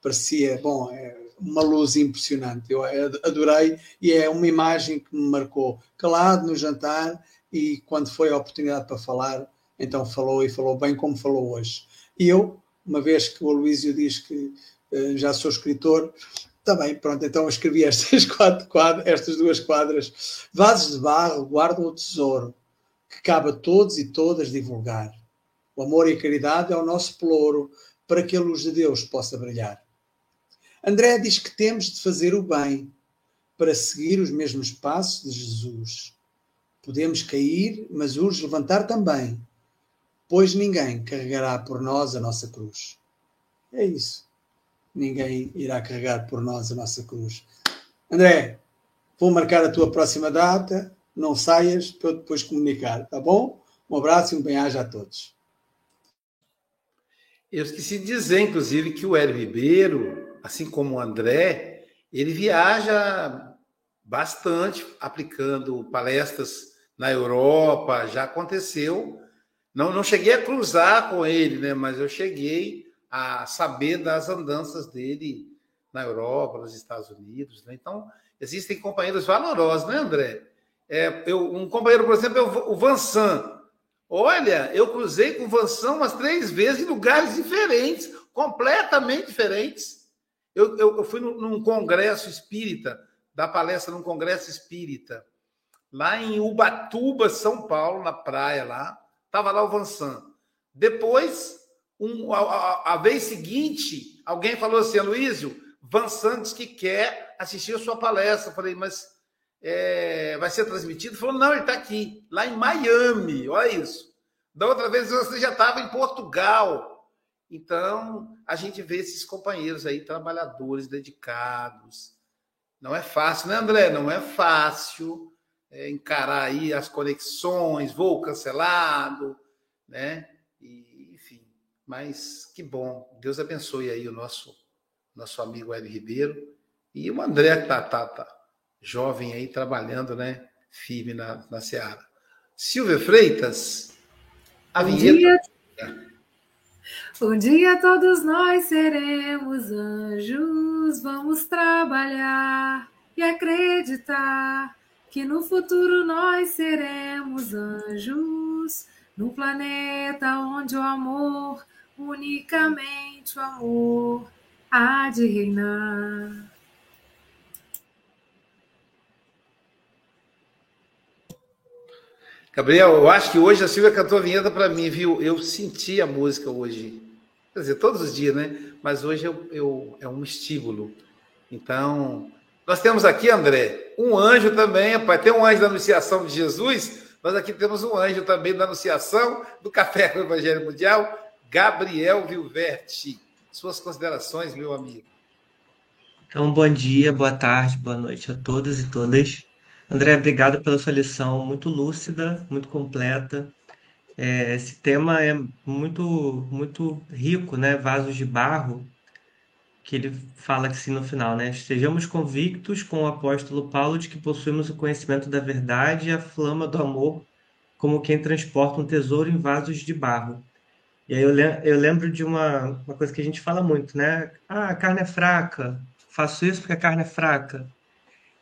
parecia, bom, é uma luz impressionante. Eu adorei e é uma imagem que me marcou. Calado no jantar e quando foi a oportunidade para falar, então falou e falou bem como falou hoje. E eu, uma vez que o Aloísio diz que uh, já sou escritor, Bem, pronto, então escrevi estas, quatro quadras, estas duas quadras. Vasos de barro guardam o tesouro, que cabe a todos e todas divulgar. O amor e a caridade é o nosso pelouro, para que a luz de Deus possa brilhar. André diz que temos de fazer o bem, para seguir os mesmos passos de Jesus. Podemos cair, mas urge levantar também, pois ninguém carregará por nós a nossa cruz. É isso ninguém irá carregar por nós a nossa cruz. André, vou marcar a tua próxima data, não saias para eu depois comunicar, tá bom? Um abraço e um bem-aja a todos. Eu esqueci de dizer, inclusive, que o Hélio Ribeiro, assim como o André, ele viaja bastante aplicando palestras na Europa, já aconteceu. Não, não cheguei a cruzar com ele, né? Mas eu cheguei a saber das andanças dele na Europa, nos Estados Unidos. Né? Então, existem companheiros valorosos, né, André? É, eu, um companheiro, por exemplo, é o Vansan. Olha, eu cruzei com o Vansan umas três vezes em lugares diferentes, completamente diferentes. Eu, eu, eu fui num, congresso espírita, da palestra num congresso espírita, lá em Ubatuba, São Paulo, na praia lá. Estava lá o Vansan. Depois, um, a, a, vez seguinte, alguém falou assim, Aloysio, Van Santos que quer assistir a sua palestra. Eu falei, mas é, vai ser transmitido. Falou, não, ele está aqui, lá em Miami, olha isso. Da outra vez você já estava em Portugal. Então, a gente vê esses companheiros aí, trabalhadores, dedicados. Não é fácil, né, André? Não é fácil é, encarar aí as conexões, voo cancelado, né? Mas que bom. Deus abençoe aí o nosso nosso amigo Hélio Ribeiro e o André que tá, tá, jovem aí trabalhando, né? Firme na, na Seara. Silvia Freitas, a um vinheta. Dia, um dia todos nós seremos anjos, vamos trabalhar e acreditar que no futuro nós seremos anjos, num planeta onde o amor, unicamente o amor, há de reinar. Gabriel, eu acho que hoje a Silvia cantou a vinheta para mim, viu? Eu senti a música hoje. Quer dizer, todos os dias, né? Mas hoje eu, eu, é um estímulo. Então, nós temos aqui, André, um anjo também, rapaz. Tem um anjo da Anunciação de Jesus, nós aqui temos um anjo também da Anunciação do Café com o Evangelho Mundial, Gabriel Vilverti. Suas considerações, meu amigo. Então, bom dia, boa tarde, boa noite a todos e todas. André, obrigado pela sua lição muito lúcida, muito completa. É, esse tema é muito, muito rico, né? Vasos de barro, que ele fala assim no final, né? Estejamos convictos com o apóstolo Paulo de que possuímos o conhecimento da verdade e a flama do amor, como quem transporta um tesouro em vasos de barro. E aí eu, eu lembro de uma, uma coisa que a gente fala muito, né? Ah, a carne é fraca, faço isso porque a carne é fraca.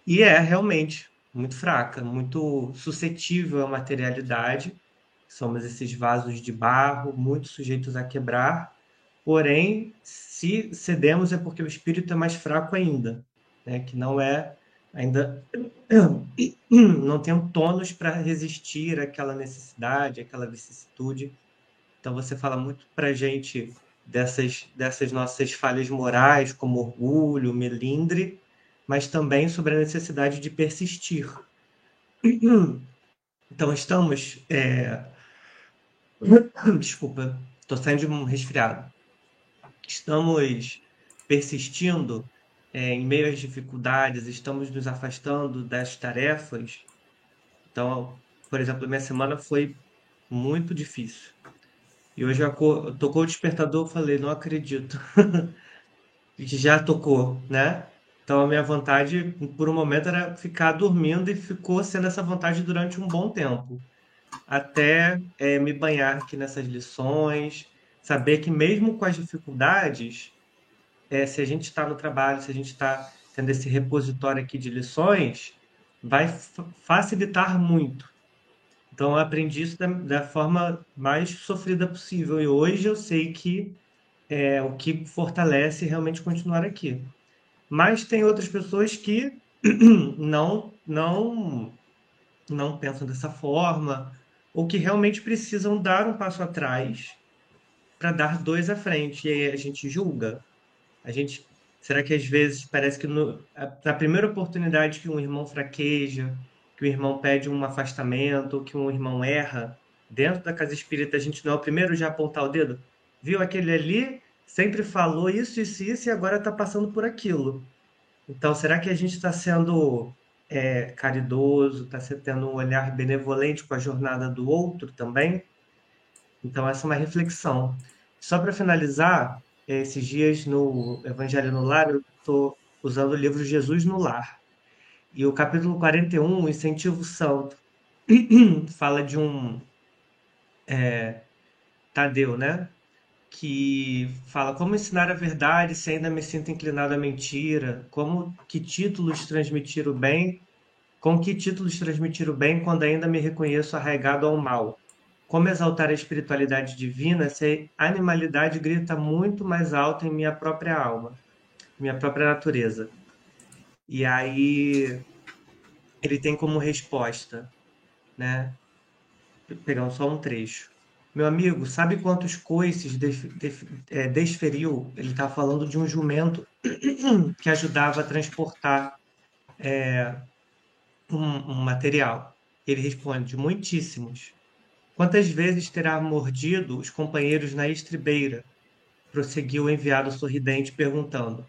E é realmente muito fraca, muito suscetível à materialidade. Somos esses vasos de barro, muito sujeitos a quebrar. Porém, se cedemos é porque o espírito é mais fraco ainda, né? que não é ainda não tem um tônus para resistir àquela necessidade, àquela vicissitude. Então você fala muito para gente dessas dessas nossas falhas morais, como orgulho, melindre, mas também sobre a necessidade de persistir. Então, estamos. É... Desculpa, estou saindo de um resfriado. Estamos persistindo é, em meio às dificuldades, estamos nos afastando das tarefas. Então, por exemplo, minha semana foi muito difícil. E hoje tocou o despertador, eu falei, não acredito. Já tocou, né? Então a minha vontade, por um momento, era ficar dormindo e ficou sendo essa vontade durante um bom tempo. Até é, me banhar aqui nessas lições, saber que mesmo com as dificuldades, é, se a gente está no trabalho, se a gente está tendo esse repositório aqui de lições, vai facilitar muito. Então eu aprendi isso da, da, forma mais sofrida possível e hoje eu sei que é o que fortalece realmente continuar aqui. Mas tem outras pessoas que não não não pensam dessa forma ou que realmente precisam dar um passo atrás para dar dois à frente. E aí a gente julga. A gente será que às vezes parece que no, na primeira oportunidade que um irmão fraqueja, que o irmão pede um afastamento, que um irmão erra, dentro da casa espírita a gente não é o primeiro já a apontar o dedo? Viu aquele ali sempre falou isso, isso, isso e agora está passando por aquilo. Então, será que a gente está sendo é, caridoso, está tendo um olhar benevolente com a jornada do outro também? Então, essa é uma reflexão. Só para finalizar, esses dias no Evangelho no Lar, eu estou usando o livro Jesus no Lar. E o capítulo 41, o Incentivo Santo, fala de um é, Tadeu, né? que fala como ensinar a verdade se ainda me sinto inclinado à mentira, como que títulos transmitir o bem, com que títulos transmitir o bem quando ainda me reconheço arraigado ao mal. Como exaltar a espiritualidade divina se a animalidade grita muito mais alto em minha própria alma, minha própria natureza. E aí ele tem como resposta, né? Pegar só um trecho. Meu amigo, sabe quantos coices é, desferiu? Ele está falando de um jumento que ajudava a transportar é, um, um material. Ele responde: Muitíssimos. Quantas vezes terá mordido os companheiros na estribeira? Prosseguiu o enviado sorridente, perguntando: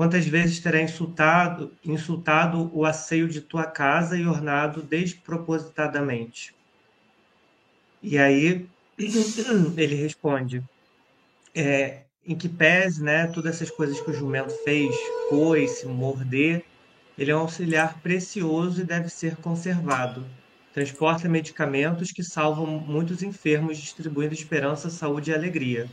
Quantas vezes terá insultado, insultado o asseio de tua casa e ornado despropositadamente? E aí ele responde: é, em que pese, né, todas essas coisas que o jumento fez, coice, morder, ele é um auxiliar precioso e deve ser conservado. Transporta medicamentos que salvam muitos enfermos, distribuindo esperança, saúde e alegria.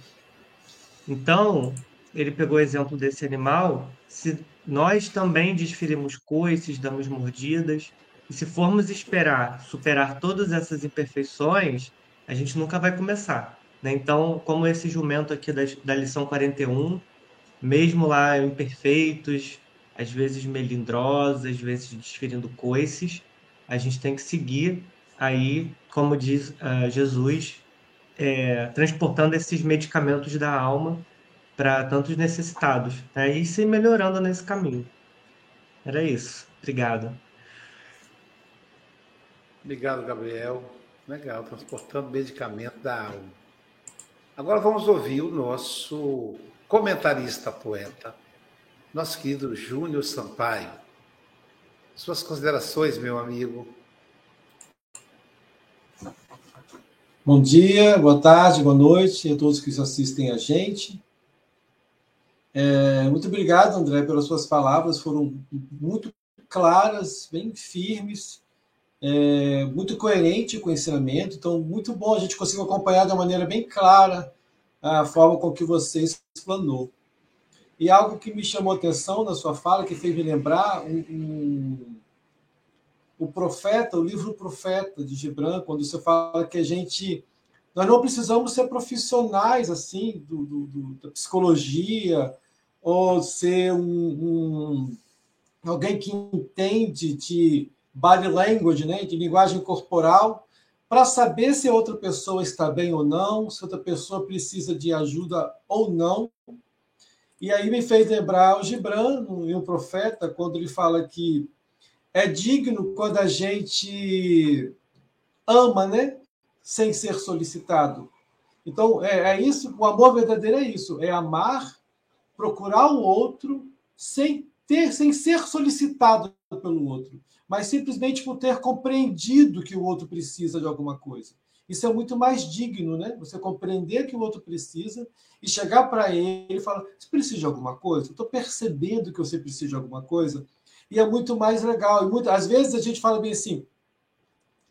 Então, ele pegou o exemplo desse animal. Se nós também desferimos coices, damos mordidas, e se formos esperar superar todas essas imperfeições, a gente nunca vai começar. Né? Então, como esse jumento aqui da, da lição 41, mesmo lá imperfeitos, às vezes melindrosos, às vezes desferindo coices, a gente tem que seguir aí, como diz uh, Jesus, é, transportando esses medicamentos da alma para tantos necessitados, né? e se melhorando nesse caminho. Era isso. Obrigado. Obrigado, Gabriel. Legal, transportando medicamento da alma. Agora vamos ouvir o nosso comentarista poeta, nosso querido Júnior Sampaio. Suas considerações, meu amigo. Bom dia, boa tarde, boa noite a todos que assistem a gente. É, muito obrigado, André, pelas suas palavras, foram muito claras, bem firmes, é, muito coerente com o ensinamento, então muito bom a gente conseguir acompanhar de uma maneira bem clara a forma com que você explanou. E algo que me chamou atenção na sua fala, que fez me lembrar um, um, o profeta, o livro Profeta de Gibran, quando você fala que a gente. Nós não precisamos ser profissionais assim do, do, do da psicologia ou ser um, um, alguém que entende de body language, né, de linguagem corporal, para saber se outra pessoa está bem ou não, se outra pessoa precisa de ajuda ou não. E aí me fez lembrar o Gibran, em um profeta, quando ele fala que é digno quando a gente ama, né? Sem ser solicitado. Então, é, é isso, o amor verdadeiro é isso, é amar, procurar o outro sem ter, sem ser solicitado pelo outro, mas simplesmente por ter compreendido que o outro precisa de alguma coisa. Isso é muito mais digno, né? Você compreender que o outro precisa e chegar para ele e falar: você precisa de alguma coisa? Estou percebendo que você precisa de alguma coisa. E é muito mais legal. E muito, às vezes a gente fala bem assim: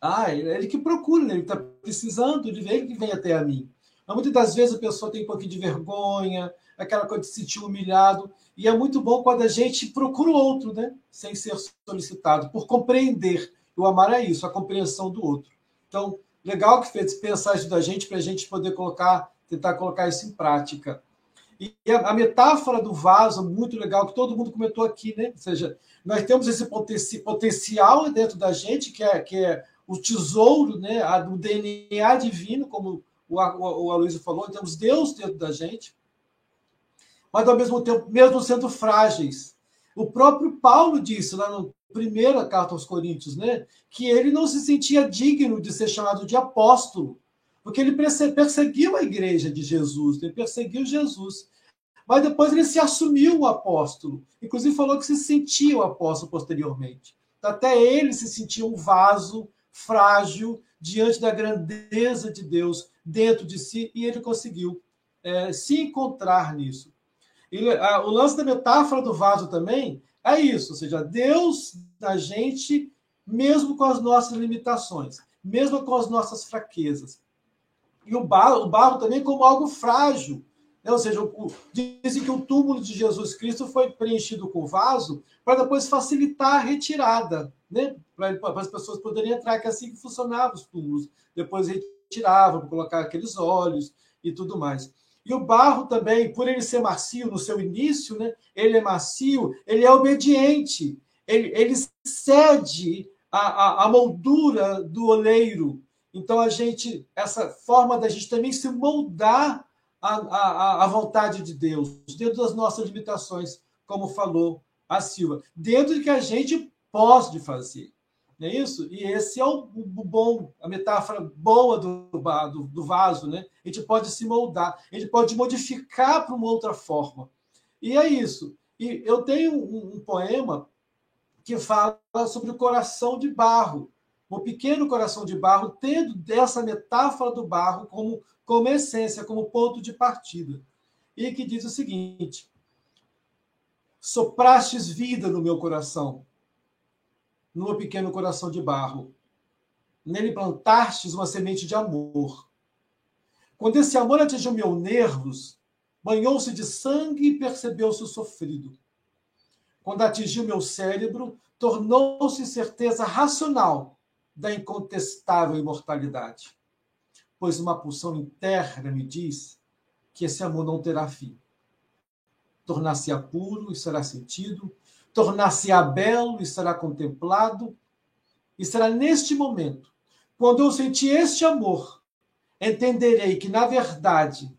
ah, é ele que procura, né? ele está precisando, ele vem que vem até a mim. Mas muitas das vezes a pessoa tem um pouquinho de vergonha, aquela coisa de se sentir humilhado. E é muito bom quando a gente procura o outro, né? Sem ser solicitado, por compreender. O amar é isso, a compreensão do outro. Então, legal que fez pensar isso da gente para a gente poder colocar, tentar colocar isso em prática. E a, metáfora do vaso, muito legal, que todo mundo comentou aqui, né? Ou seja, nós temos esse potencial dentro da gente, que é, que é o tesouro, né? do DNA divino, como o, o, o Aloysio falou, temos Deus dentro da gente, mas ao mesmo tempo, mesmo sendo frágeis. O próprio Paulo disse lá na primeira carta aos Coríntios, né? Que ele não se sentia digno de ser chamado de apóstolo, porque ele perseguiu a igreja de Jesus, ele perseguiu Jesus. Mas depois ele se assumiu o apóstolo, inclusive falou que se sentia o apóstolo posteriormente. Até ele se sentia um vaso frágil diante da grandeza de Deus dentro de si, e ele conseguiu é, se encontrar nisso. E, a, o lance da metáfora do vaso também é isso, ou seja, Deus da gente, mesmo com as nossas limitações, mesmo com as nossas fraquezas. E o barro, o barro também como algo frágil. Né? Ou seja, o, dizem que o túmulo de Jesus Cristo foi preenchido com vaso para depois facilitar a retirada, né? para as pessoas poderem entrar, que é assim que funcionavam os túmulos. Depois retiravam colocar aqueles olhos e tudo mais. E o barro também, por ele ser macio no seu início, né? ele é macio, ele é obediente, ele, ele cede a moldura do oleiro, então, a gente, essa forma da gente também se moldar à, à, à vontade de Deus, dentro das nossas limitações, como falou a Silva, dentro do que a gente pode fazer. Não é isso? E esse é o, o bom, a metáfora boa do, do, do, vaso, né? A gente pode se moldar, a gente pode modificar para uma outra forma. E é isso. E eu tenho um, um poema que fala sobre o coração de barro, um pequeno coração de barro, tendo dessa metáfora do barro como, como essência, como ponto de partida. E que diz o seguinte: Soprastes vida no meu coração, no meu pequeno coração de barro. Nele plantastes uma semente de amor. Quando esse amor atingiu meus nervos, banhou-se de sangue e percebeu-se sofrido. Quando atingiu meu cérebro, tornou-se certeza racional da incontestável imortalidade. Pois uma pulsão interna me diz que esse amor não terá fim. Tornar-se-á puro e será sentido, tornar-se-á belo e será contemplado, e será neste momento, quando eu sentir este amor, entenderei que, na verdade,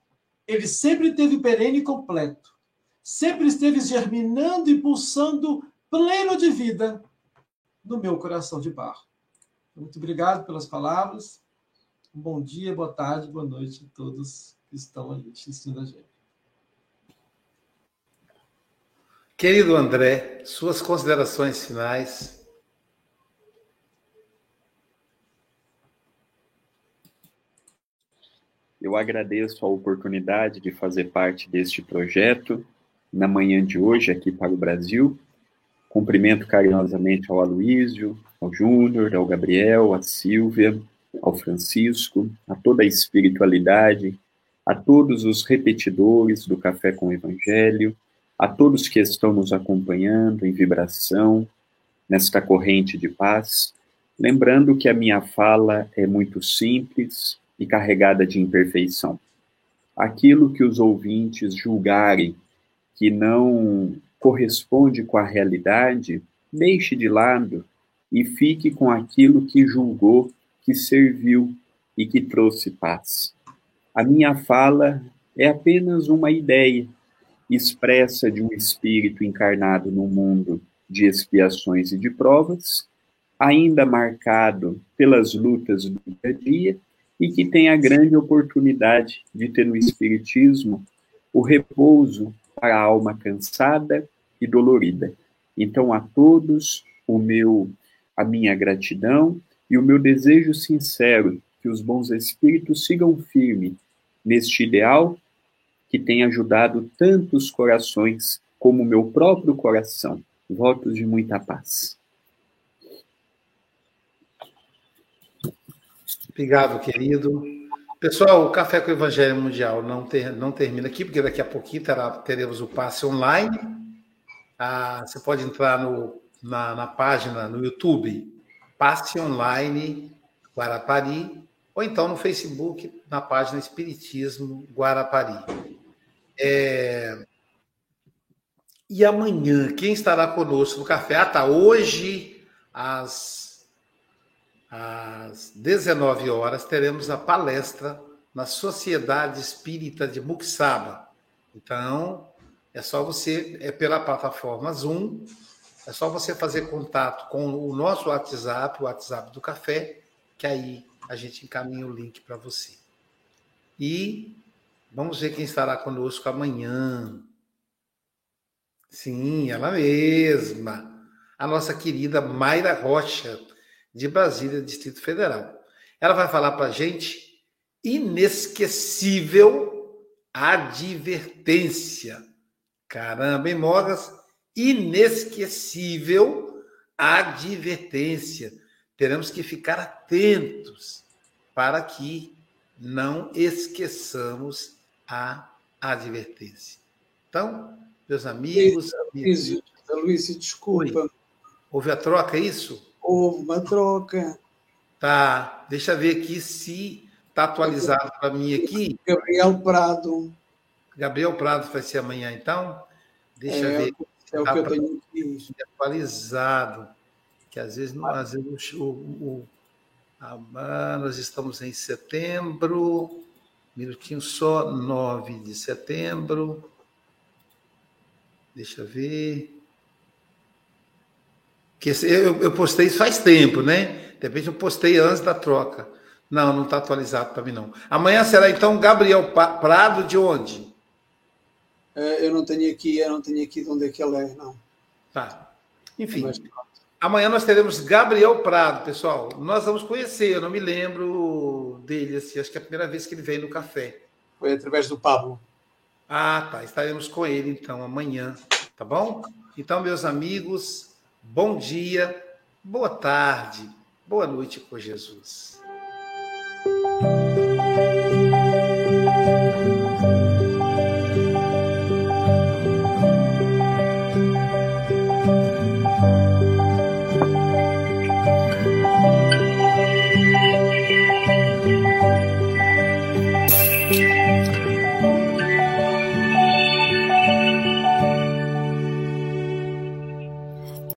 ele sempre teve perene e completo, sempre esteve germinando e pulsando pleno de vida no meu coração de barro. Muito obrigado pelas palavras. bom dia, boa tarde, boa noite a todos que estão aí assistindo a gente. Querido André, suas considerações finais. Eu agradeço a oportunidade de fazer parte deste projeto na manhã de hoje aqui para o Brasil. Cumprimento carinhosamente ao Aloísio, ao Júnior, ao Gabriel, à Silvia, ao Francisco, a toda a espiritualidade, a todos os repetidores do Café com o Evangelho, a todos que estão nos acompanhando em vibração, nesta corrente de paz, lembrando que a minha fala é muito simples e carregada de imperfeição. Aquilo que os ouvintes julgarem que não corresponde com a realidade, deixe de lado e fique com aquilo que julgou que serviu e que trouxe paz. A minha fala é apenas uma ideia, expressa de um espírito encarnado no mundo de expiações e de provas, ainda marcado pelas lutas do dia a dia e que tem a grande oportunidade de ter no espiritismo o repouso para a alma cansada e dolorida. Então a todos o meu a minha gratidão e o meu desejo sincero que os bons espíritos sigam firme neste ideal que tem ajudado tantos corações como meu próprio coração. Votos de muita paz. Obrigado, querido. Pessoal, o Café com o Evangelho Mundial não, ter, não termina aqui, porque daqui a pouquinho terá, teremos o passe online. Ah, você pode entrar no, na, na página no YouTube, Passe Online Guarapari, ou então no Facebook, na página Espiritismo Guarapari. É... E amanhã, quem estará conosco no café? Ah, tá. Hoje, às, às 19 horas, teremos a palestra na Sociedade Espírita de Muxaba. Então, é só você, é pela plataforma Zoom, é só você fazer contato com o nosso WhatsApp, o WhatsApp do café, que aí a gente encaminha o link para você. E Vamos ver quem estará conosco amanhã. Sim, ela mesma. A nossa querida Mayra Rocha, de Brasília, Distrito Federal. Ela vai falar para a gente inesquecível advertência. Caramba, hein, Mogas? Inesquecível advertência. Teremos que ficar atentos para que não esqueçamos a advertência. Então, meus amigos. Luiz, Luiz desculpa. Oi. Houve a troca, é isso? Houve uma troca. Tá, deixa eu ver aqui se está atualizado para mim aqui. Gabriel Prado. Gabriel Prado vai ser amanhã, então? Deixa eu é, ver. É o que eu tenho aqui. Atualizado. Que às vezes, às vezes o, o, a, nós estamos em setembro minutinho só, 9 de setembro. Deixa eu ver. Que eu, eu postei isso faz tempo, né? De repente eu postei antes da troca. Não, não está atualizado para mim, não. Amanhã será então Gabriel Prado de onde? É, eu não tenho aqui, eu não tenho aqui de onde é que ele é, não. Tá. Enfim. Mas... Amanhã nós teremos Gabriel Prado, pessoal. Nós vamos conhecer, eu não me lembro dele, assim, acho que é a primeira vez que ele veio no café. Foi através do Pablo. Ah, tá. Estaremos com ele então amanhã, tá bom? Então, meus amigos, bom dia, boa tarde, boa noite com Jesus.